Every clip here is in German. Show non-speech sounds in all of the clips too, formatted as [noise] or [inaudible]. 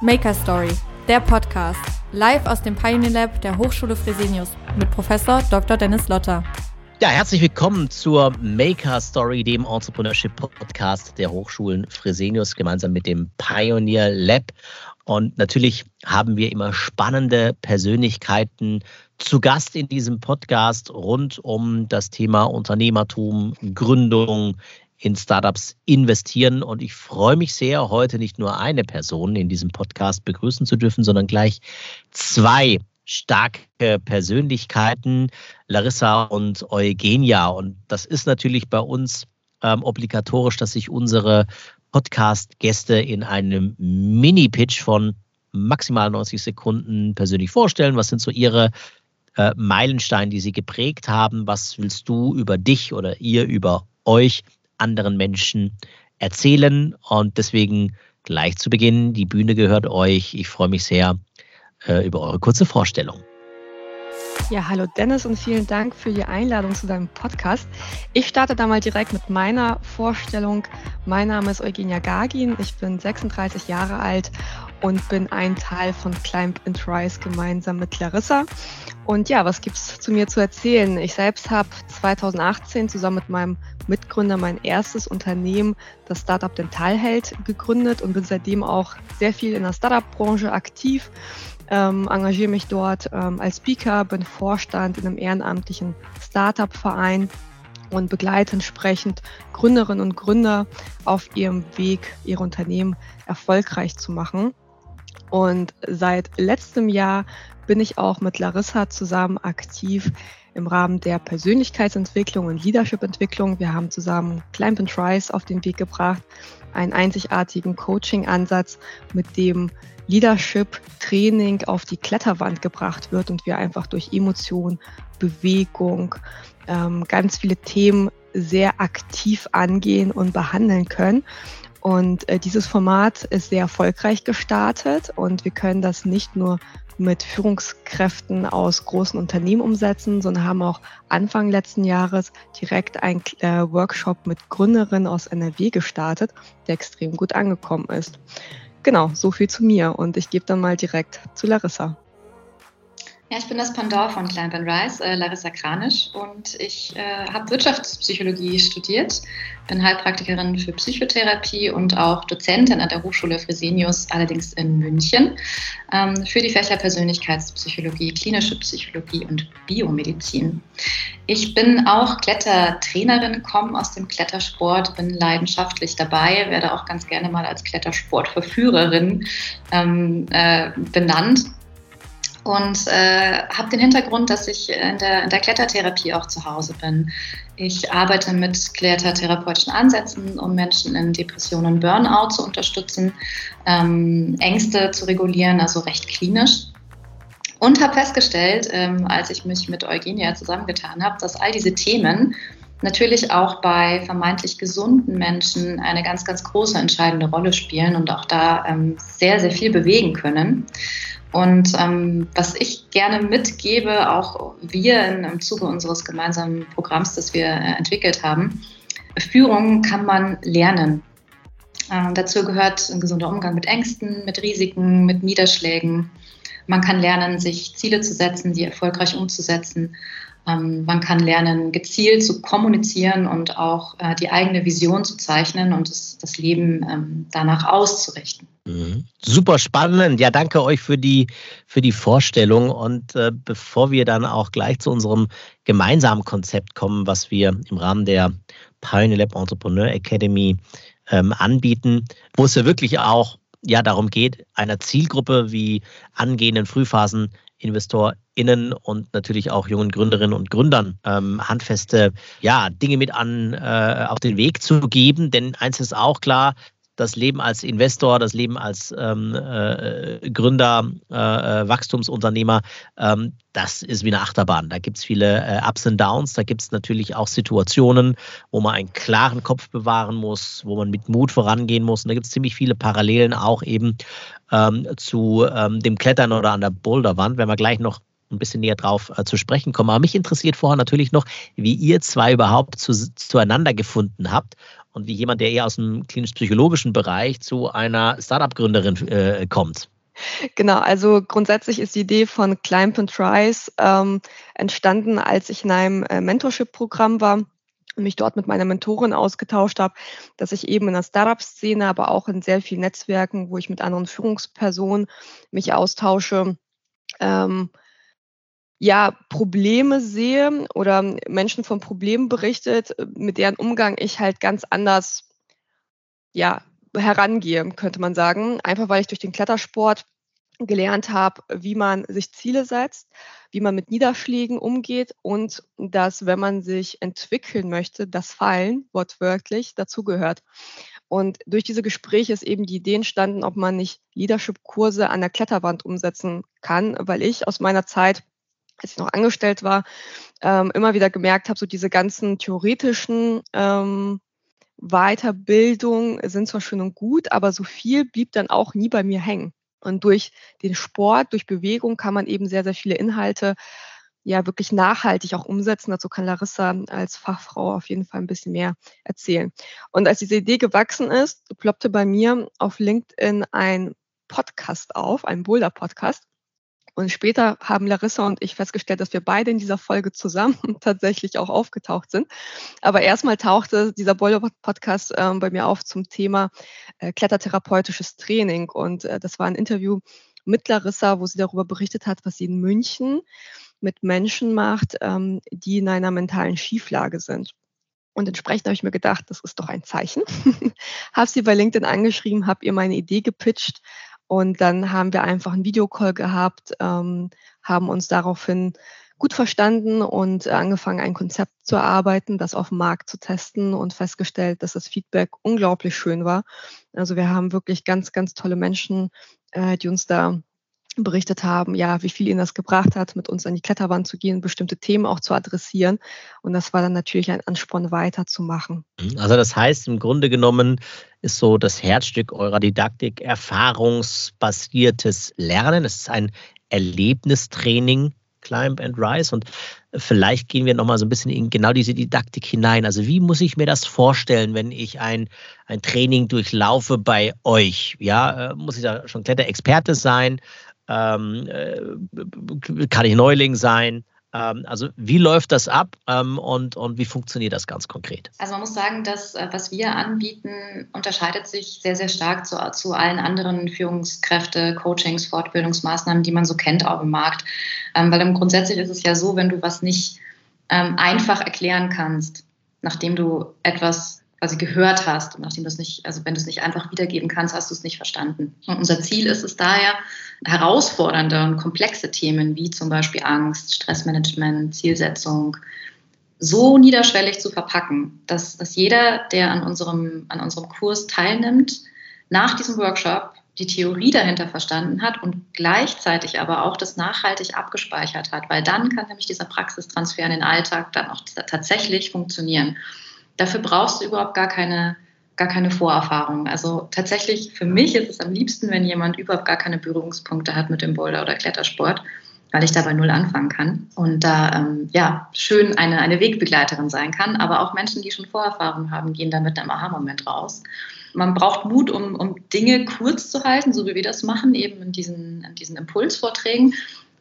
Maker Story, der Podcast, live aus dem Pioneer Lab der Hochschule Fresenius mit Professor Dr. Dennis Lotter. Ja, herzlich willkommen zur Maker Story, dem Entrepreneurship Podcast der Hochschulen Fresenius gemeinsam mit dem Pioneer Lab. Und natürlich haben wir immer spannende Persönlichkeiten zu Gast in diesem Podcast rund um das Thema Unternehmertum, Gründung, in Startups investieren. Und ich freue mich sehr, heute nicht nur eine Person in diesem Podcast begrüßen zu dürfen, sondern gleich zwei starke Persönlichkeiten, Larissa und Eugenia. Und das ist natürlich bei uns ähm, obligatorisch, dass sich unsere Podcast-Gäste in einem Mini-Pitch von maximal 90 Sekunden persönlich vorstellen. Was sind so ihre äh, Meilensteine, die sie geprägt haben? Was willst du über dich oder ihr über euch anderen Menschen erzählen? Und deswegen gleich zu Beginn, die Bühne gehört euch. Ich freue mich sehr äh, über eure kurze Vorstellung. Ja, hallo Dennis und vielen Dank für die Einladung zu deinem Podcast. Ich starte da mal direkt mit meiner Vorstellung. Mein Name ist Eugenia Gagin, ich bin 36 Jahre alt und bin ein Teil von Climb and Rise gemeinsam mit Clarissa. Und ja, was gibt's zu mir zu erzählen? Ich selbst habe 2018 zusammen mit meinem Mitgründer mein erstes Unternehmen, das Startup Dentalheld, gegründet und bin seitdem auch sehr viel in der Startup-Branche aktiv ähm, engagiere mich dort ähm, als Speaker, bin Vorstand in einem ehrenamtlichen Startup-Verein und begleite entsprechend Gründerinnen und Gründer auf ihrem Weg, ihre Unternehmen erfolgreich zu machen. Und seit letztem Jahr bin ich auch mit Larissa zusammen aktiv im Rahmen der Persönlichkeitsentwicklung und Leadership-Entwicklung. Wir haben zusammen Climb and Rise auf den Weg gebracht, einen einzigartigen Coaching-Ansatz, mit dem Leadership-Training auf die Kletterwand gebracht wird und wir einfach durch Emotion, Bewegung, ähm, ganz viele Themen sehr aktiv angehen und behandeln können. Und äh, dieses Format ist sehr erfolgreich gestartet und wir können das nicht nur mit Führungskräften aus großen Unternehmen umsetzen, sondern haben auch Anfang letzten Jahres direkt einen äh, Workshop mit Gründerinnen aus NRW gestartet, der extrem gut angekommen ist. Genau, so viel zu mir und ich gebe dann mal direkt zu Larissa. Ja, ich bin das Pendant von Climb and Rise, äh, Larissa Kranisch, und ich äh, habe Wirtschaftspsychologie studiert, bin Heilpraktikerin für Psychotherapie und auch Dozentin an der Hochschule Fresenius, allerdings in München, ähm, für die Fächer Persönlichkeitspsychologie, klinische Psychologie und Biomedizin. Ich bin auch Klettertrainerin, komme aus dem Klettersport, bin leidenschaftlich dabei, werde auch ganz gerne mal als Klettersportverführerin ähm, äh, benannt und äh, habe den Hintergrund, dass ich in der, in der Klettertherapie auch zu Hause bin. Ich arbeite mit klettertherapeutischen Ansätzen, um Menschen in Depressionen und Burnout zu unterstützen, ähm, Ängste zu regulieren, also recht klinisch. Und habe festgestellt, ähm, als ich mich mit Eugenia zusammengetan habe, dass all diese Themen natürlich auch bei vermeintlich gesunden Menschen eine ganz, ganz große entscheidende Rolle spielen und auch da ähm, sehr, sehr viel bewegen können. Und ähm, was ich gerne mitgebe, auch wir in, im Zuge unseres gemeinsamen Programms, das wir äh, entwickelt haben, Führung kann man lernen. Äh, dazu gehört ein gesunder Umgang mit Ängsten, mit Risiken, mit Niederschlägen. Man kann lernen, sich Ziele zu setzen, die erfolgreich umzusetzen. Ähm, man kann lernen, gezielt zu kommunizieren und auch äh, die eigene Vision zu zeichnen und das, Leben ähm, danach auszurichten. Mhm. Super spannend. Ja, danke euch für die, für die Vorstellung. Und äh, bevor wir dann auch gleich zu unserem gemeinsamen Konzept kommen, was wir im Rahmen der Pioneer Lab Entrepreneur Academy ähm, anbieten, wo es ja wirklich auch ja darum geht, einer Zielgruppe wie angehenden FrühphaseninvestorInnen und natürlich auch jungen Gründerinnen und Gründern ähm, handfeste ja, Dinge mit an äh, auf den Weg zu geben. Denn eins ist auch klar, das Leben als Investor, das Leben als ähm, äh, Gründer, äh, äh, Wachstumsunternehmer, ähm, das ist wie eine Achterbahn. Da gibt es viele äh, Ups und Downs. Da gibt es natürlich auch Situationen, wo man einen klaren Kopf bewahren muss, wo man mit Mut vorangehen muss. Und da gibt es ziemlich viele Parallelen auch eben ähm, zu ähm, dem Klettern oder an der Boulderwand, wenn wir gleich noch ein bisschen näher drauf äh, zu sprechen kommen. Aber mich interessiert vorher natürlich noch, wie ihr zwei überhaupt zu, zueinander gefunden habt und wie jemand, der eher aus dem klinisch-psychologischen Bereich zu einer Startup-Gründerin äh, kommt. Genau, also grundsätzlich ist die Idee von Climb and Rise ähm, entstanden, als ich in einem äh, Mentorship-Programm war und mich dort mit meiner Mentorin ausgetauscht habe, dass ich eben in der Startup-Szene, aber auch in sehr vielen Netzwerken, wo ich mit anderen Führungspersonen mich austausche, ähm, ja, Probleme sehe oder Menschen von Problemen berichtet, mit deren Umgang ich halt ganz anders ja, herangehe, könnte man sagen. Einfach weil ich durch den Klettersport gelernt habe, wie man sich Ziele setzt, wie man mit Niederschlägen umgeht und dass, wenn man sich entwickeln möchte, das Fallen wortwörtlich dazugehört. Und durch diese Gespräche ist eben die Idee entstanden, ob man nicht Leadership-Kurse an der Kletterwand umsetzen kann, weil ich aus meiner Zeit, als ich noch angestellt war, ähm, immer wieder gemerkt habe, so diese ganzen theoretischen ähm, Weiterbildung sind zwar schön und gut, aber so viel blieb dann auch nie bei mir hängen. Und durch den Sport, durch Bewegung kann man eben sehr, sehr viele Inhalte ja wirklich nachhaltig auch umsetzen. Dazu kann Larissa als Fachfrau auf jeden Fall ein bisschen mehr erzählen. Und als diese Idee gewachsen ist, ploppte bei mir auf LinkedIn ein Podcast auf, ein Boulder-Podcast. Und später haben Larissa und ich festgestellt, dass wir beide in dieser Folge zusammen [laughs] tatsächlich auch aufgetaucht sind. Aber erstmal tauchte dieser Boiler-Podcast äh, bei mir auf zum Thema äh, klettertherapeutisches Training. Und äh, das war ein Interview mit Larissa, wo sie darüber berichtet hat, was sie in München mit Menschen macht, ähm, die in einer mentalen Schieflage sind. Und entsprechend habe ich mir gedacht, das ist doch ein Zeichen. [laughs] habe sie bei LinkedIn angeschrieben, habe ihr meine Idee gepitcht und dann haben wir einfach einen Videocall gehabt, ähm, haben uns daraufhin gut verstanden und angefangen, ein Konzept zu erarbeiten, das auf dem Markt zu testen und festgestellt, dass das Feedback unglaublich schön war. Also wir haben wirklich ganz, ganz tolle Menschen, äh, die uns da berichtet haben, ja, wie viel ihnen das gebracht hat, mit uns an die Kletterwand zu gehen, bestimmte Themen auch zu adressieren. Und das war dann natürlich ein Ansporn, weiterzumachen. Mhm. Also das heißt, im Grunde genommen ist so das Herzstück eurer Didaktik erfahrungsbasiertes Lernen. Es ist ein Erlebnistraining, Climb and Rise. Und vielleicht gehen wir nochmal so ein bisschen in genau diese Didaktik hinein. Also wie muss ich mir das vorstellen, wenn ich ein, ein Training durchlaufe bei euch? Ja, äh, muss ich da schon Kletterexperte sein? ähm, äh, kann ich Neuling sein? Ähm, also wie läuft das ab ähm, und, und wie funktioniert das ganz konkret? Also man muss sagen, dass äh, was wir anbieten, unterscheidet sich sehr, sehr stark zu, zu allen anderen Führungskräfte, Coachings, Fortbildungsmaßnahmen, die man so kennt auch im Markt. Ähm, weil grundsätzlich ist es ja so, wenn du was nicht einfach erklären kannst, nachdem du etwas quasi gehört hast und nachdem du es nicht, also wenn du es nicht einfach wiedergeben kannst, hast du es nicht verstanden. Und unser Ziel ist es daher, herausfordernde und komplexe Themen wie zum Beispiel Angst, Stressmanagement, Zielsetzung so niederschwellig zu verpacken, dass, dass jeder, der an unserem, an unserem Kurs teilnimmt, nach diesem Workshop die Theorie dahinter verstanden hat und gleichzeitig aber auch das nachhaltig abgespeichert hat, weil dann kann nämlich dieser Praxistransfer in den Alltag dann auch tatsächlich funktionieren. Dafür brauchst du überhaupt gar keine, gar keine Vorerfahrung. Also tatsächlich für mich ist es am liebsten, wenn jemand überhaupt gar keine Berührungspunkte hat mit dem Boulder- oder Klettersport, weil ich dabei null anfangen kann und da ähm, ja schön eine, eine Wegbegleiterin sein kann. Aber auch Menschen, die schon Vorerfahrung haben, gehen da mit einem Aha-Moment raus. Man braucht Mut, um, um Dinge kurz zu halten, so wie wir das machen, eben in diesen, in diesen Impulsvorträgen.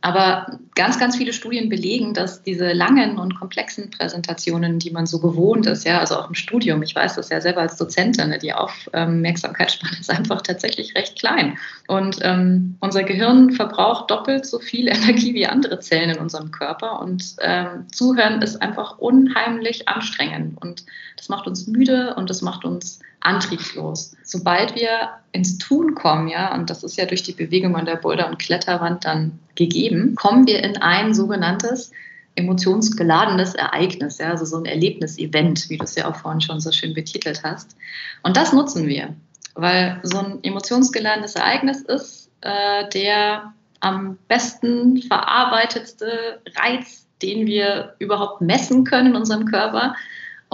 Aber ganz, ganz viele Studien belegen, dass diese langen und komplexen Präsentationen, die man so gewohnt ist, ja, also auch im Studium, ich weiß das ja selber als Dozentin, die Aufmerksamkeitsspanne ist einfach tatsächlich recht klein. Und ähm, unser Gehirn verbraucht doppelt so viel [laughs] Energie wie andere Zellen in unserem Körper. Und ähm, Zuhören ist einfach unheimlich anstrengend. Und das macht uns müde und das macht uns antriebslos. Sobald wir ins Tun kommen, ja, und das ist ja durch die Bewegung an der Boulder- und Kletterwand dann gegeben, kommen wir in ein sogenanntes emotionsgeladenes Ereignis, ja, also so ein Erlebnisevent, wie du es ja auch vorhin schon so schön betitelt hast. Und das nutzen wir, weil so ein emotionsgeladenes Ereignis ist äh, der am besten verarbeitetste Reiz, den wir überhaupt messen können in unserem Körper.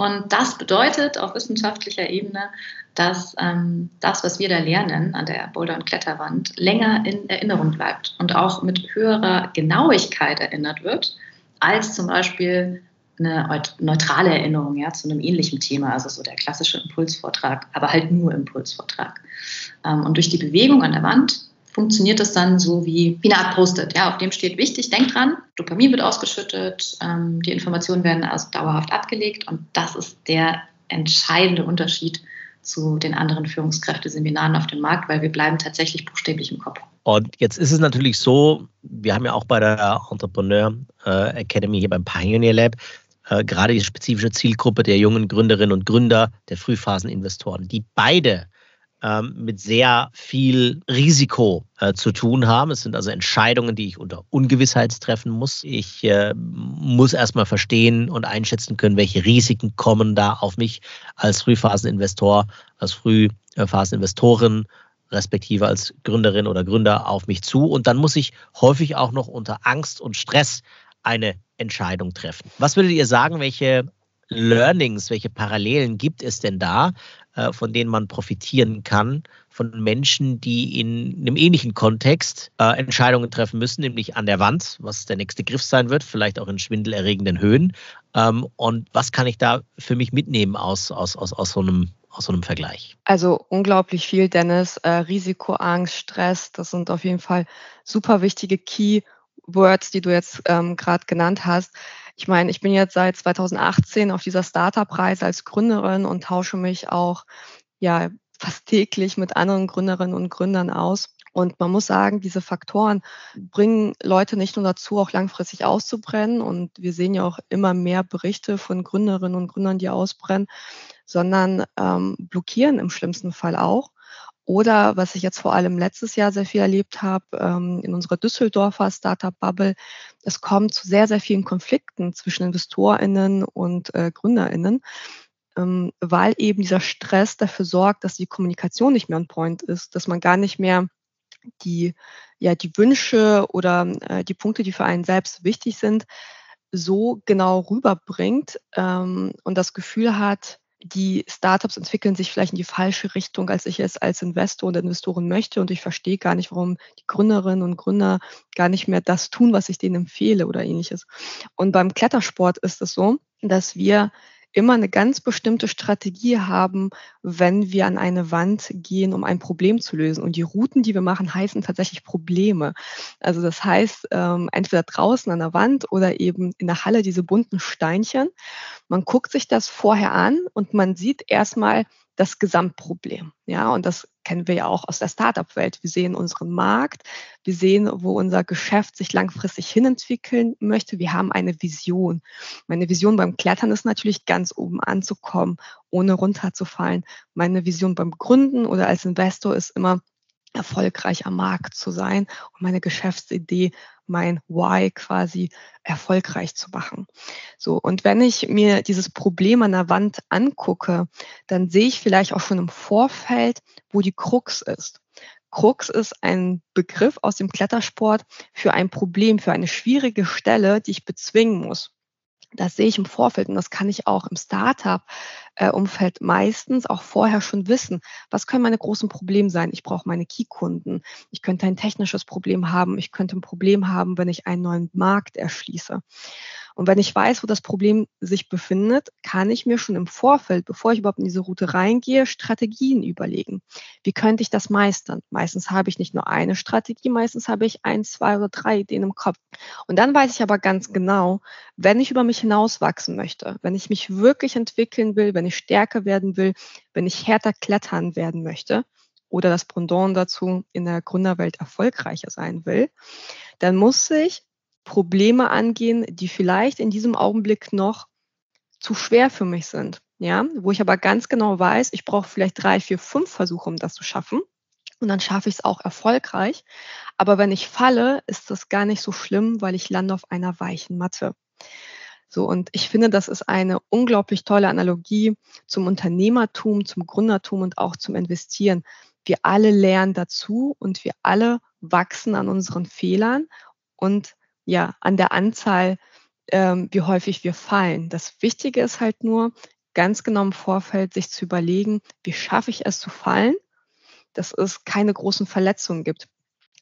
Und das bedeutet auf wissenschaftlicher Ebene, dass ähm, das, was wir da lernen an der Boulder- und Kletterwand, länger in Erinnerung bleibt und auch mit höherer Genauigkeit erinnert wird, als zum Beispiel eine neutrale Erinnerung ja, zu einem ähnlichen Thema, also so der klassische Impulsvortrag, aber halt nur Impulsvortrag. Ähm, und durch die Bewegung an der Wand funktioniert das dann so wie, wie eine Art Post-it. Ja, auf dem steht wichtig, denk dran, Dopamin wird ausgeschüttet, ähm, die Informationen werden also dauerhaft abgelegt und das ist der entscheidende Unterschied zu den anderen Führungskräfteseminaren auf dem Markt, weil wir bleiben tatsächlich buchstäblich im Kopf. Und jetzt ist es natürlich so, wir haben ja auch bei der Entrepreneur äh, Academy hier beim Pioneer Lab äh, gerade die spezifische Zielgruppe der jungen Gründerinnen und Gründer, der Frühphaseninvestoren, die beide ähm, mit sehr viel Risiko äh, zu tun haben. Es sind also Entscheidungen, die ich unter Ungewissheit treffen muss. Ich äh, muss erstmal verstehen und einschätzen können, welche Risiken kommen da auf mich als Frühphaseninvestor, als Frühphaseninvestorin respektive als Gründerin oder Gründer auf mich zu. Und dann muss ich häufig auch noch unter Angst und Stress eine Entscheidung treffen. Was würdet ihr sagen, welche Learnings, welche Parallelen gibt es denn da, von denen man profitieren kann, von Menschen, die in einem ähnlichen Kontext äh, Entscheidungen treffen müssen, nämlich an der Wand, was der nächste Griff sein wird, vielleicht auch in schwindelerregenden Höhen. Ähm, und was kann ich da für mich mitnehmen aus, aus, aus, aus so einem aus so einem Vergleich? Also unglaublich viel, Dennis. Äh, Risikoangst, Stress, das sind auf jeden Fall super wichtige Keywords, die du jetzt ähm, gerade genannt hast. Ich meine, ich bin jetzt seit 2018 auf dieser Startup-Reise als Gründerin und tausche mich auch ja fast täglich mit anderen Gründerinnen und Gründern aus. Und man muss sagen, diese Faktoren bringen Leute nicht nur dazu, auch langfristig auszubrennen. Und wir sehen ja auch immer mehr Berichte von Gründerinnen und Gründern, die ausbrennen, sondern ähm, blockieren im schlimmsten Fall auch. Oder was ich jetzt vor allem letztes Jahr sehr viel erlebt habe, ähm, in unserer Düsseldorfer Startup-Bubble, es kommt zu sehr, sehr vielen Konflikten zwischen InvestorInnen und äh, GründerInnen, ähm, weil eben dieser Stress dafür sorgt, dass die Kommunikation nicht mehr on point ist, dass man gar nicht mehr die, ja, die Wünsche oder äh, die Punkte, die für einen selbst wichtig sind, so genau rüberbringt ähm, und das Gefühl hat, die Startups entwickeln sich vielleicht in die falsche Richtung, als ich es als Investor und Investoren möchte. Und ich verstehe gar nicht, warum die Gründerinnen und Gründer gar nicht mehr das tun, was ich denen empfehle oder ähnliches. Und beim Klettersport ist es so, dass wir immer eine ganz bestimmte Strategie haben, wenn wir an eine Wand gehen, um ein Problem zu lösen. Und die Routen, die wir machen, heißen tatsächlich Probleme. Also das heißt, ähm, entweder draußen an der Wand oder eben in der Halle diese bunten Steinchen. Man guckt sich das vorher an und man sieht erstmal, das Gesamtproblem. Ja, und das kennen wir ja auch aus der Startup-Welt. Wir sehen unseren Markt, wir sehen, wo unser Geschäft sich langfristig hinentwickeln möchte. Wir haben eine Vision. Meine Vision beim Klettern ist natürlich ganz oben anzukommen, ohne runterzufallen. Meine Vision beim Gründen oder als Investor ist immer, erfolgreich am Markt zu sein und meine Geschäftsidee, mein Why quasi erfolgreich zu machen. So. Und wenn ich mir dieses Problem an der Wand angucke, dann sehe ich vielleicht auch schon im Vorfeld, wo die Krux ist. Krux ist ein Begriff aus dem Klettersport für ein Problem, für eine schwierige Stelle, die ich bezwingen muss. Das sehe ich im Vorfeld und das kann ich auch im Startup-Umfeld meistens auch vorher schon wissen. Was können meine großen Probleme sein? Ich brauche meine Key-Kunden. Ich könnte ein technisches Problem haben. Ich könnte ein Problem haben, wenn ich einen neuen Markt erschließe. Und wenn ich weiß, wo das Problem sich befindet, kann ich mir schon im Vorfeld, bevor ich überhaupt in diese Route reingehe, Strategien überlegen. Wie könnte ich das meistern? Meistens habe ich nicht nur eine Strategie, meistens habe ich ein, zwei oder drei Ideen im Kopf. Und dann weiß ich aber ganz genau, wenn ich über mich hinauswachsen möchte, wenn ich mich wirklich entwickeln will, wenn ich stärker werden will, wenn ich härter klettern werden möchte, oder das Pendant dazu in der Gründerwelt erfolgreicher sein will, dann muss ich Probleme angehen, die vielleicht in diesem Augenblick noch zu schwer für mich sind. Ja, wo ich aber ganz genau weiß, ich brauche vielleicht drei, vier, fünf Versuche, um das zu schaffen. Und dann schaffe ich es auch erfolgreich. Aber wenn ich falle, ist das gar nicht so schlimm, weil ich lande auf einer weichen Matte. So, und ich finde, das ist eine unglaublich tolle Analogie zum Unternehmertum, zum Gründertum und auch zum Investieren. Wir alle lernen dazu und wir alle wachsen an unseren Fehlern und ja, an der Anzahl, ähm, wie häufig wir fallen. Das Wichtige ist halt nur, ganz genau im Vorfeld sich zu überlegen, wie schaffe ich es zu fallen, dass es keine großen Verletzungen gibt.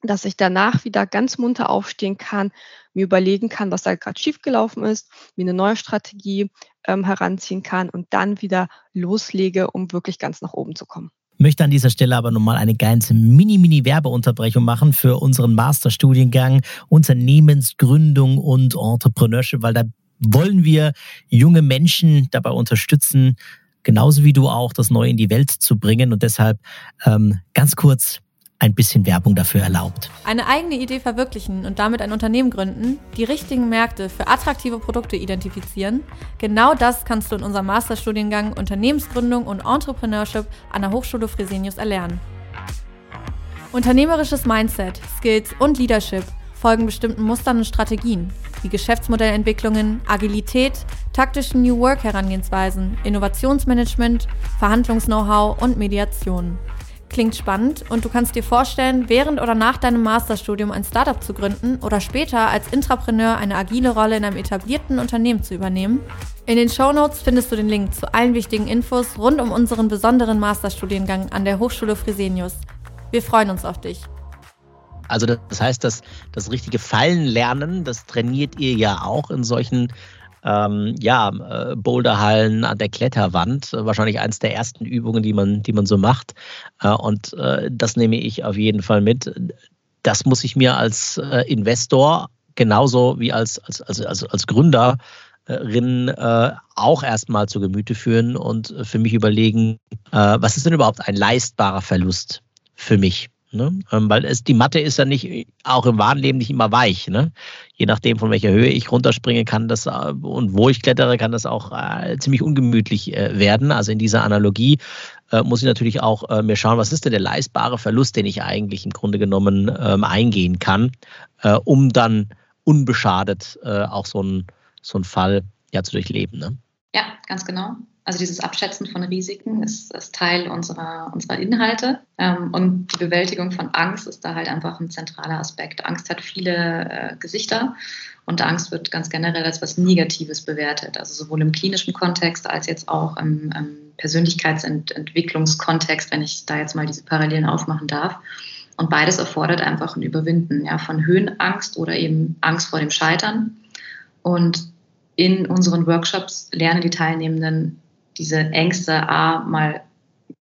Dass ich danach wieder ganz munter aufstehen kann, mir überlegen kann, was da gerade schiefgelaufen ist, mir eine neue Strategie ähm, heranziehen kann und dann wieder loslege, um wirklich ganz nach oben zu kommen möchte an dieser Stelle aber nochmal eine ganze Mini-Mini-Werbeunterbrechung machen für unseren Masterstudiengang Unternehmensgründung und Entrepreneurship, weil da wollen wir junge Menschen dabei unterstützen, genauso wie du auch, das Neue in die Welt zu bringen. Und deshalb ähm, ganz kurz ein bisschen Werbung dafür erlaubt. Eine eigene Idee verwirklichen und damit ein Unternehmen gründen, die richtigen Märkte für attraktive Produkte identifizieren, genau das kannst du in unserem Masterstudiengang Unternehmensgründung und Entrepreneurship an der Hochschule Fresenius erlernen. Unternehmerisches Mindset, Skills und Leadership folgen bestimmten Mustern und Strategien, wie Geschäftsmodellentwicklungen, Agilität, taktischen New Work Herangehensweisen, Innovationsmanagement, Verhandlungs-Know-how und Mediation. Klingt spannend und du kannst dir vorstellen, während oder nach deinem Masterstudium ein Startup zu gründen oder später als Intrapreneur eine agile Rolle in einem etablierten Unternehmen zu übernehmen? In den Shownotes findest du den Link zu allen wichtigen Infos rund um unseren besonderen Masterstudiengang an der Hochschule Fresenius. Wir freuen uns auf dich. Also das heißt, dass das richtige Fallen lernen, das trainiert ihr ja auch in solchen ähm, ja, äh, Boulderhallen an der Kletterwand. Wahrscheinlich eines der ersten Übungen, die man, die man so macht. Äh, und äh, das nehme ich auf jeden Fall mit. Das muss ich mir als äh, Investor genauso wie als, als, als, als, als Gründerin äh, auch erstmal zu Gemüte führen und für mich überlegen, äh, was ist denn überhaupt ein leistbarer Verlust für mich? Ne? Ähm, weil es, die Matte ist ja nicht, auch im wahren Leben nicht immer weich. Ne? Je nachdem, von welcher Höhe ich runterspringe, kann das äh, und wo ich klettere, kann das auch äh, ziemlich ungemütlich äh, werden. Also in dieser Analogie äh, muss ich natürlich auch äh, mir schauen, was ist denn der leistbare Verlust, den ich eigentlich im Grunde genommen ähm, eingehen kann, äh, um dann unbeschadet auch so einen so Fall ja zu durchleben. Ne? Ja, ganz genau. Also dieses Abschätzen von Risiken ist, ist Teil unserer, unserer Inhalte. Ähm, und die Bewältigung von Angst ist da halt einfach ein zentraler Aspekt. Angst hat viele äh, Gesichter und Angst wird ganz generell als was Negatives bewertet. Also sowohl im klinischen Kontext als jetzt auch im, im Persönlichkeitsentwicklungskontext, wenn ich da jetzt mal diese Parallelen aufmachen darf. Und beides erfordert einfach ein Überwinden ja, von Höhenangst oder eben Angst vor dem Scheitern. Und in unseren Workshops lernen die Teilnehmenden diese Ängste A mal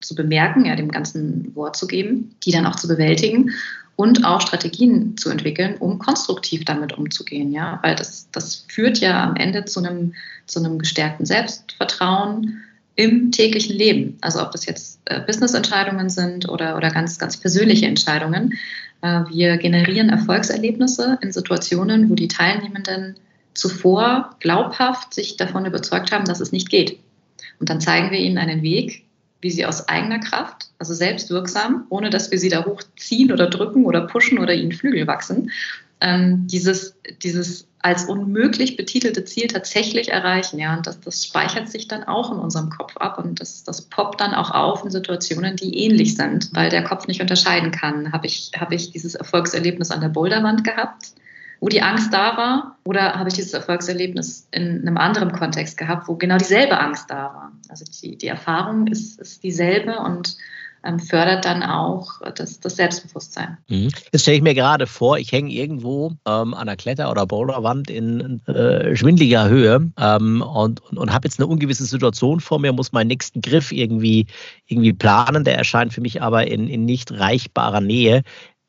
zu bemerken, ja, dem ganzen Wort zu geben, die dann auch zu bewältigen und auch Strategien zu entwickeln, um konstruktiv damit umzugehen, ja, weil das, das führt ja am Ende zu einem, zu einem gestärkten Selbstvertrauen im täglichen Leben. Also ob das jetzt äh, Business-Entscheidungen sind oder, oder ganz, ganz persönliche Entscheidungen. Äh, wir generieren Erfolgserlebnisse in Situationen, wo die Teilnehmenden zuvor glaubhaft sich davon überzeugt haben, dass es nicht geht. Und dann zeigen wir ihnen einen Weg, wie sie aus eigener Kraft, also selbstwirksam, ohne dass wir sie da hochziehen oder drücken oder pushen oder ihnen Flügel wachsen, ähm, dieses, dieses als unmöglich betitelte Ziel tatsächlich erreichen. Ja, und das, das speichert sich dann auch in unserem Kopf ab und das, das poppt dann auch auf in Situationen, die ähnlich sind, weil der Kopf nicht unterscheiden kann. Habe ich, hab ich dieses Erfolgserlebnis an der Boulderwand gehabt? Wo die Angst da war? Oder habe ich dieses Erfolgserlebnis in einem anderen Kontext gehabt, wo genau dieselbe Angst da war? Also die, die Erfahrung ist, ist dieselbe und ähm, fördert dann auch das, das Selbstbewusstsein. Mhm. Jetzt stelle ich mir gerade vor, ich hänge irgendwo ähm, an einer Kletter- oder Boulderwand in äh, schwindliger Höhe ähm, und, und, und habe jetzt eine ungewisse Situation vor mir, muss meinen nächsten Griff irgendwie, irgendwie planen. Der erscheint für mich aber in, in nicht reichbarer Nähe.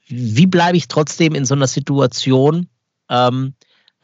Wie bleibe ich trotzdem in so einer Situation ähm,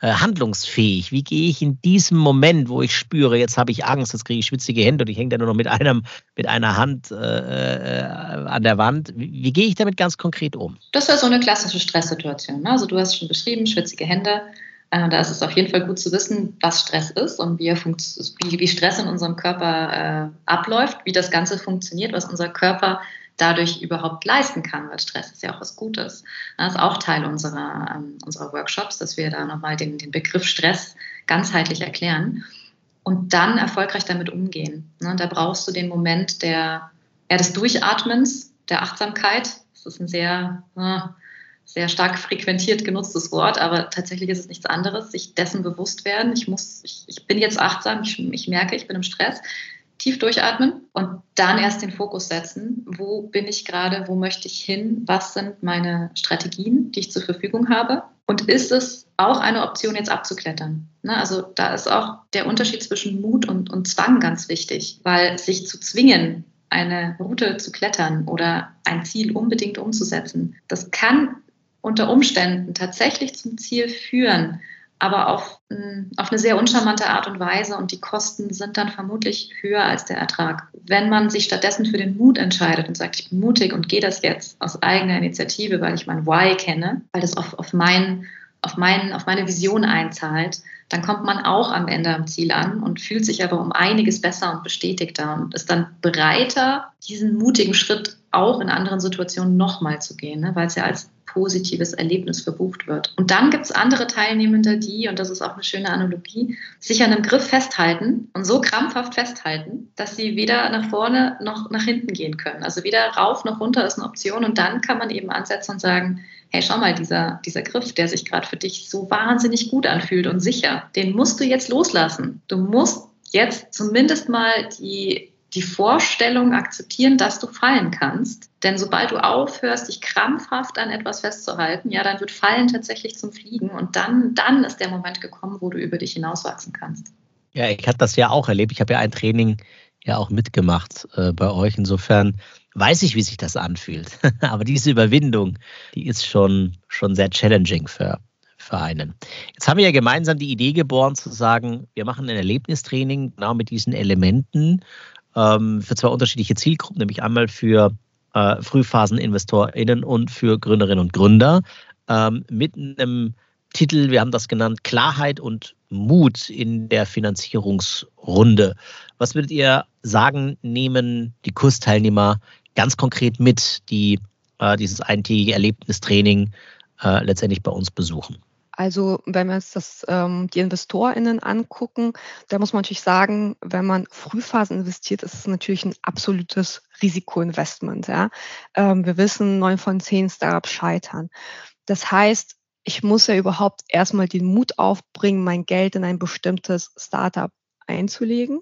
äh, handlungsfähig? Wie gehe ich in diesem Moment, wo ich spüre, jetzt habe ich Angst, jetzt kriege ich schwitzige Hände und ich hänge da nur noch mit, einem, mit einer Hand äh, äh, an der Wand, wie, wie, gehe ich damit ganz konkret um? Das wäre so eine klassische Stresssituation. Ne? Also du hast schon beschrieben, schwitzige Hände. Äh, da ist es auf jeden Fall gut zu wissen, was Stress ist und wie, wie, wie Stress in unserem Körper äh, abläuft, wie das Ganze funktioniert, was unser Körper dadurch überhaupt leisten kann, weil Stress ist ja auch was Gutes. Das ist auch Teil unserer, ähm, unserer Workshops, dass wir da nochmal den, den Begriff Stress ganzheitlich erklären und dann erfolgreich damit umgehen. Ne? Da brauchst du den Moment der, ja, des Durchatmens, der Achtsamkeit. Das ist ein sehr, äh, sehr stark frequentiert genutztes Wort, aber tatsächlich ist es nichts anderes, sich dessen bewusst werden. Ich muss, ich, ich bin jetzt achtsam, ich, ich merke, ich bin im Stress tief durchatmen und dann erst den Fokus setzen. Wo bin ich gerade? Wo möchte ich hin? Was sind meine Strategien, die ich zur Verfügung habe? Und ist es auch eine Option, jetzt abzuklettern? Ne, also da ist auch der Unterschied zwischen Mut und, und Zwang ganz wichtig, weil sich zu zwingen, eine Route zu klettern oder ein Ziel unbedingt umzusetzen, das kann unter Umständen tatsächlich zum Ziel führen, aber auf, hm, auf eine sehr uncharmante Art und Weise und die Kosten sind dann vermutlich höher als der Ertrag. Wenn man sich stattdessen für den Mut entscheidet und sagt, ich bin mutig und gehe das jetzt aus eigener Initiative, weil ich mein Why kenne, weil das auf, auf, mein, auf, mein, auf meine Vision einzahlt, dann kommt man auch am Ende am Ziel an und fühlt sich aber um einiges besser und bestätigter und ist dann bereiter, diesen mutigen Schritt auch in anderen Situationen nochmal zu gehen, ne? weil es ja als positives Erlebnis verbucht wird. Und dann gibt es andere Teilnehmende, die, und das ist auch eine schöne Analogie, sich an einem Griff festhalten und so krampfhaft festhalten, dass sie weder nach vorne noch nach hinten gehen können. Also weder rauf noch runter ist eine Option und dann kann man eben ansetzen und sagen, hey, schau mal, dieser, dieser Griff, der sich gerade für dich so wahnsinnig gut anfühlt und sicher, den musst du jetzt loslassen. Du musst jetzt zumindest mal die die Vorstellung akzeptieren, dass du fallen kannst. Denn sobald du aufhörst, dich krampfhaft an etwas festzuhalten, ja, dann wird Fallen tatsächlich zum Fliegen und dann, dann ist der Moment gekommen, wo du über dich hinauswachsen kannst. Ja, ich habe das ja auch erlebt. Ich habe ja ein Training ja auch mitgemacht äh, bei euch. Insofern weiß ich, wie sich das anfühlt. [laughs] Aber diese Überwindung, die ist schon, schon sehr challenging für, für einen. Jetzt haben wir ja gemeinsam die Idee geboren zu sagen, wir machen ein Erlebnistraining genau mit diesen Elementen ähm, für zwei unterschiedliche Zielgruppen, nämlich einmal für äh, PhaseninsinvestorInnen und für Gründerinnen und Gründer ähm, mit einem Titel, wir haben das genannt, Klarheit und Mut in der Finanzierungsrunde. Was würdet ihr sagen, nehmen die Kursteilnehmer ganz konkret mit, die äh, dieses eintägige Erlebnistraining äh, letztendlich bei uns besuchen? Also wenn wir uns das, ähm, die InvestorInnen angucken, da muss man natürlich sagen, wenn man Frühphasen investiert, ist es natürlich ein absolutes Risikoinvestment. Ja? Ähm, wir wissen, neun von zehn Startups scheitern. Das heißt, ich muss ja überhaupt erstmal den Mut aufbringen, mein Geld in ein bestimmtes Startup einzulegen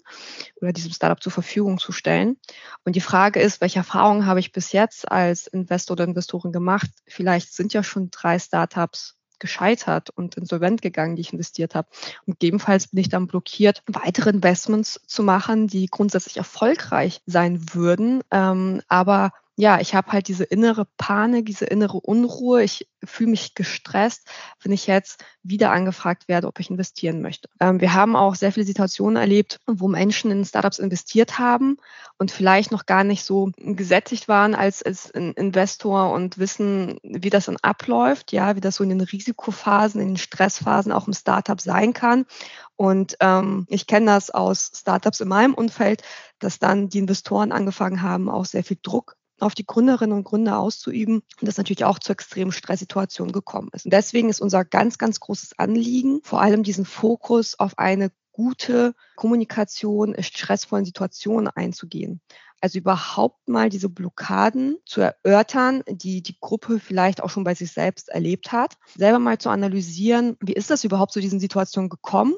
oder diesem Startup zur Verfügung zu stellen. Und die Frage ist, welche Erfahrungen habe ich bis jetzt als Investor oder Investorin gemacht? Vielleicht sind ja schon drei Startups gescheitert und insolvent gegangen, die ich investiert habe. Und gegebenenfalls bin ich dann blockiert, weitere Investments zu machen, die grundsätzlich erfolgreich sein würden, ähm, aber ja, ich habe halt diese innere Panik, diese innere Unruhe. Ich fühle mich gestresst, wenn ich jetzt wieder angefragt werde, ob ich investieren möchte. Ähm, wir haben auch sehr viele Situationen erlebt, wo Menschen in Startups investiert haben und vielleicht noch gar nicht so gesättigt waren als, als Investor und wissen, wie das dann abläuft, ja, wie das so in den Risikophasen, in den Stressphasen auch im Startup sein kann. Und ähm, ich kenne das aus Startups in meinem Umfeld, dass dann die Investoren angefangen haben, auch sehr viel Druck auf die Gründerinnen und Gründer auszuüben und das natürlich auch zu extremen Stresssituationen gekommen ist. Und deswegen ist unser ganz, ganz großes Anliegen, vor allem diesen Fokus auf eine gute Kommunikation in stressvollen Situationen einzugehen. Also überhaupt mal diese Blockaden zu erörtern, die die Gruppe vielleicht auch schon bei sich selbst erlebt hat. Selber mal zu analysieren, wie ist das überhaupt zu diesen Situationen gekommen?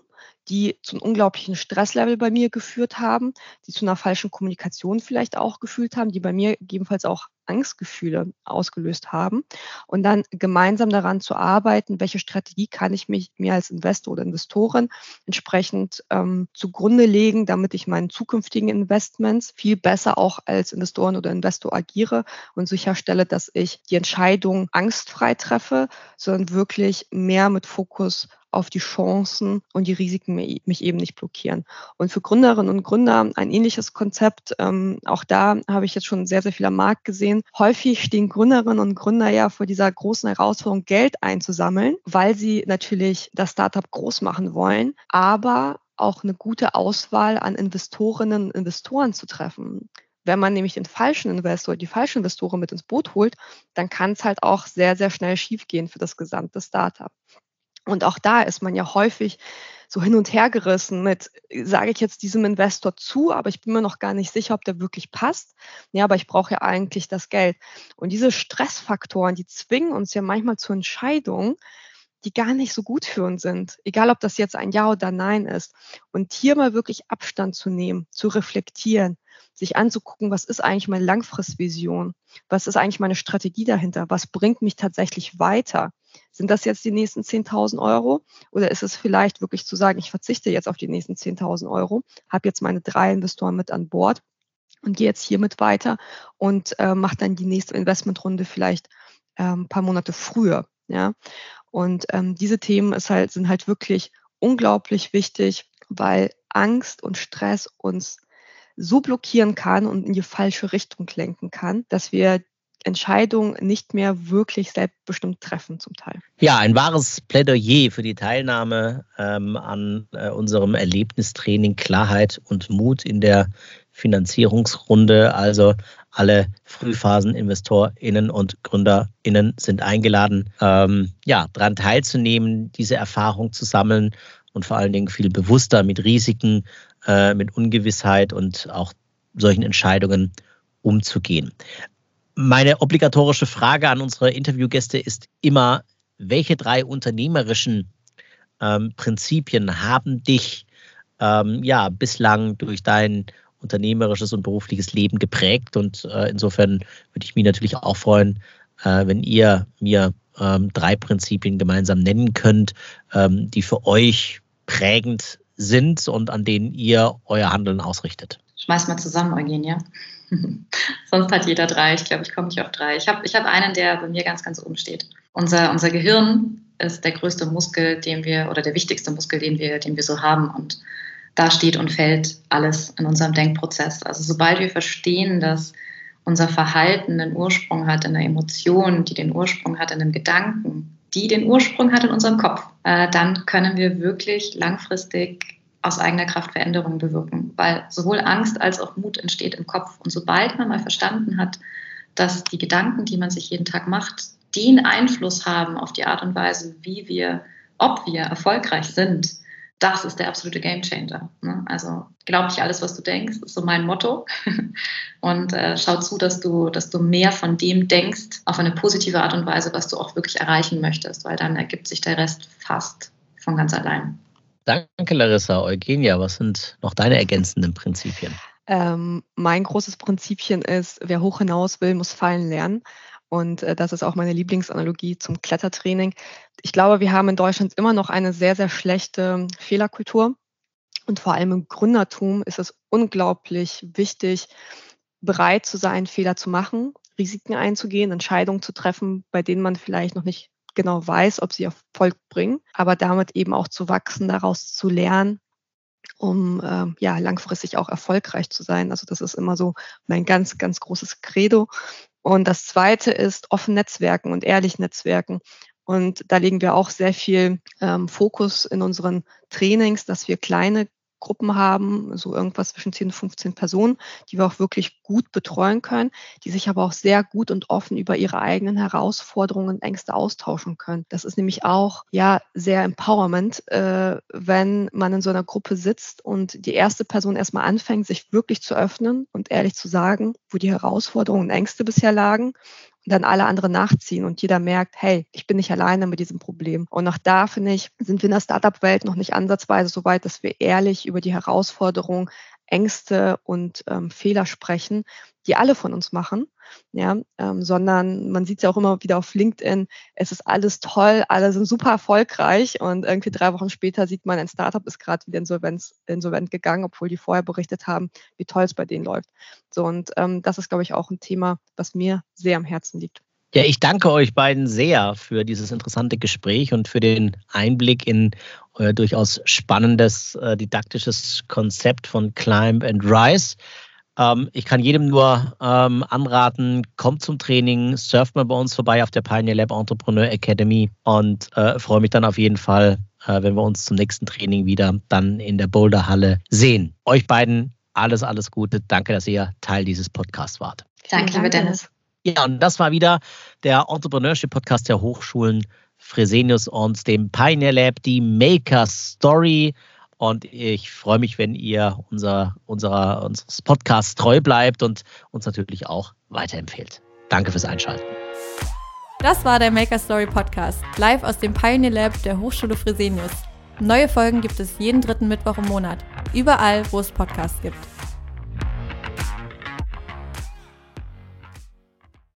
Die zu einem unglaublichen Stresslevel bei mir geführt haben, die zu einer falschen Kommunikation vielleicht auch gefühlt haben, die bei mir gegebenenfalls auch Angstgefühle ausgelöst haben. Und dann gemeinsam daran zu arbeiten, welche Strategie kann ich mich, mir als Investor oder Investorin entsprechend ähm, zugrunde legen, damit ich meinen zukünftigen Investments viel besser auch als Investoren oder Investor agiere und sicherstelle, dass ich die Entscheidung angstfrei treffe, sondern wirklich mehr mit Fokus auf die Chancen und die Risiken mich eben nicht blockieren. Und für Gründerinnen und Gründer ein ähnliches Konzept. Ähm, auch da habe ich jetzt schon sehr, sehr viel am Markt gesehen. Häufig stehen Gründerinnen und Gründer ja vor dieser großen Herausforderung, Geld einzusammeln, weil sie natürlich das Startup groß machen wollen, aber auch eine gute Auswahl an Investorinnen und Investoren zu treffen. Wenn man nämlich den falschen Investor, die falschen Investoren mit ins Boot holt, dann kann es halt auch sehr, sehr schnell schiefgehen für das gesamte Startup. Und auch da ist man ja häufig so hin und her gerissen mit, sage ich jetzt diesem Investor zu, aber ich bin mir noch gar nicht sicher, ob der wirklich passt. Ja, aber ich brauche ja eigentlich das Geld. Und diese Stressfaktoren, die zwingen uns ja manchmal zur Entscheidung, die gar nicht so gut für uns sind, egal ob das jetzt ein Ja oder Nein ist. Und hier mal wirklich Abstand zu nehmen, zu reflektieren, sich anzugucken, was ist eigentlich meine Langfristvision? Was ist eigentlich meine Strategie dahinter? Was bringt mich tatsächlich weiter? Sind das jetzt die nächsten 10.000 Euro? Oder ist es vielleicht wirklich zu sagen, ich verzichte jetzt auf die nächsten 10.000 Euro, habe jetzt meine drei Investoren mit an Bord und gehe jetzt hiermit weiter und äh, mache dann die nächste Investmentrunde vielleicht ähm, ein paar Monate früher. Ja? Und ähm, diese Themen ist halt, sind halt wirklich unglaublich wichtig, weil Angst und Stress uns so blockieren kann und in die falsche Richtung lenken kann, dass wir Entscheidungen nicht mehr wirklich selbstbestimmt treffen zum Teil. Ja, ein wahres Plädoyer für die Teilnahme ähm, an äh, unserem Erlebnistraining Klarheit und Mut in der Finanzierungsrunde. Also alle Frühphasen-InvestorInnen und GründerInnen sind eingeladen, ähm, ja, daran teilzunehmen, diese Erfahrung zu sammeln und vor allen Dingen viel bewusster mit Risiken, äh, mit Ungewissheit und auch solchen Entscheidungen umzugehen. Meine obligatorische Frage an unsere Interviewgäste ist immer, welche drei unternehmerischen ähm, Prinzipien haben dich ähm, ja bislang durch dein unternehmerisches und berufliches Leben geprägt? Und äh, insofern würde ich mich natürlich auch freuen, äh, wenn ihr mir ähm, drei Prinzipien gemeinsam nennen könnt, ähm, die für euch prägend sind und an denen ihr euer Handeln ausrichtet? Schmeiß mal zusammen, Eugenia. [laughs] Sonst hat jeder drei. Ich glaube, ich komme nicht auf drei. Ich habe ich hab einen, der bei mir ganz, ganz oben steht. Unser, unser Gehirn ist der größte Muskel, den wir, oder der wichtigste Muskel, den wir, den wir so haben. Und da steht und fällt alles in unserem Denkprozess. Also sobald wir verstehen, dass unser Verhalten einen Ursprung hat in einer Emotion, die den Ursprung hat in einem Gedanken, die den Ursprung hat in unserem Kopf, äh, dann können wir wirklich langfristig aus eigener Kraft Veränderungen bewirken, weil sowohl Angst als auch Mut entsteht im Kopf. Und sobald man mal verstanden hat, dass die Gedanken, die man sich jeden Tag macht, den Einfluss haben auf die Art und Weise, wie wir, ob wir erfolgreich sind, das ist der absolute Gamechanger. Ne? Also glaub nicht alles, was du denkst, ist so mein Motto. [laughs] Und äh, schau zu, dass du, dass du mehr von dem denkst, auf eine positive Art und Weise, was du auch wirklich erreichen möchtest, weil dann ergibt sich der Rest fast von ganz allein. Danke, Larissa. Eugenia, was sind noch deine ergänzenden Prinzipien? Ähm, mein großes Prinzipien ist, wer hoch hinaus will, muss fallen lernen. Und äh, das ist auch meine Lieblingsanalogie zum Klettertraining. Ich glaube, wir haben in Deutschland immer noch eine sehr, sehr schlechte Fehlerkultur. Und vor allem im Gründertum ist es unglaublich wichtig, bereit zu sein, Fehler zu machen, Risiken einzugehen, Entscheidungen zu treffen, bei denen man vielleicht noch nicht genau weiß, ob sie Erfolg bringen, aber damit eben auch zu wachsen, daraus zu lernen, um äh, ja langfristig auch erfolgreich zu sein. Also das ist immer so mein ganz, ganz großes Credo. Und das Zweite ist offen Netzwerken und ehrlich Netzwerken. Und da legen wir auch sehr viel ähm, Fokus in unseren Trainings, dass wir kleine Gruppen haben, so irgendwas zwischen 10 und 15 Personen, die wir auch wirklich gut betreuen können, die sich aber auch sehr gut und offen über ihre eigenen Herausforderungen und Ängste austauschen können. Das ist nämlich auch ja sehr empowerment, äh, wenn man in so einer Gruppe sitzt und die erste Person erstmal anfängt, sich wirklich zu öffnen und ehrlich zu sagen, wo die Herausforderungen und Ängste bisher lagen dann alle anderen nachziehen und jeder merkt, hey, ich bin nicht alleine mit diesem Problem. Und auch da, finde ich, sind wir in der Startup-Welt noch nicht ansatzweise so weit, dass wir ehrlich über die Herausforderungen, Ängste und ähm, Fehler sprechen, die alle von uns machen, ja, ähm, sondern man sieht es ja auch immer wieder auf LinkedIn, es ist alles toll, alle sind super erfolgreich und irgendwie drei Wochen später sieht man, ein Startup ist gerade wieder insolvent, insolvent gegangen, obwohl die vorher berichtet haben, wie toll es bei denen läuft. So und ähm, das ist, glaube ich, auch ein Thema, was mir sehr am Herzen liegt. Ja, ich danke euch beiden sehr für dieses interessante Gespräch und für den Einblick in euer durchaus spannendes äh, didaktisches Konzept von Climb and Rise. Ähm, ich kann jedem nur ähm, anraten, kommt zum Training, surft mal bei uns vorbei auf der Pioneer Lab Entrepreneur Academy und äh, freue mich dann auf jeden Fall, äh, wenn wir uns zum nächsten Training wieder dann in der Boulder Halle sehen. Euch beiden alles, alles Gute. Danke, dass ihr Teil dieses Podcasts wart. Danke, lieber Dennis. Ja, und das war wieder der Entrepreneurship Podcast der Hochschulen Fresenius und dem Pioneer Lab, die Maker Story. Und ich freue mich, wenn ihr unser, unserer, unseres Podcasts treu bleibt und uns natürlich auch weiterempfehlt. Danke fürs Einschalten. Das war der Maker Story Podcast, live aus dem Pioneer Lab der Hochschule Fresenius. Neue Folgen gibt es jeden dritten Mittwoch im Monat, überall, wo es Podcasts gibt.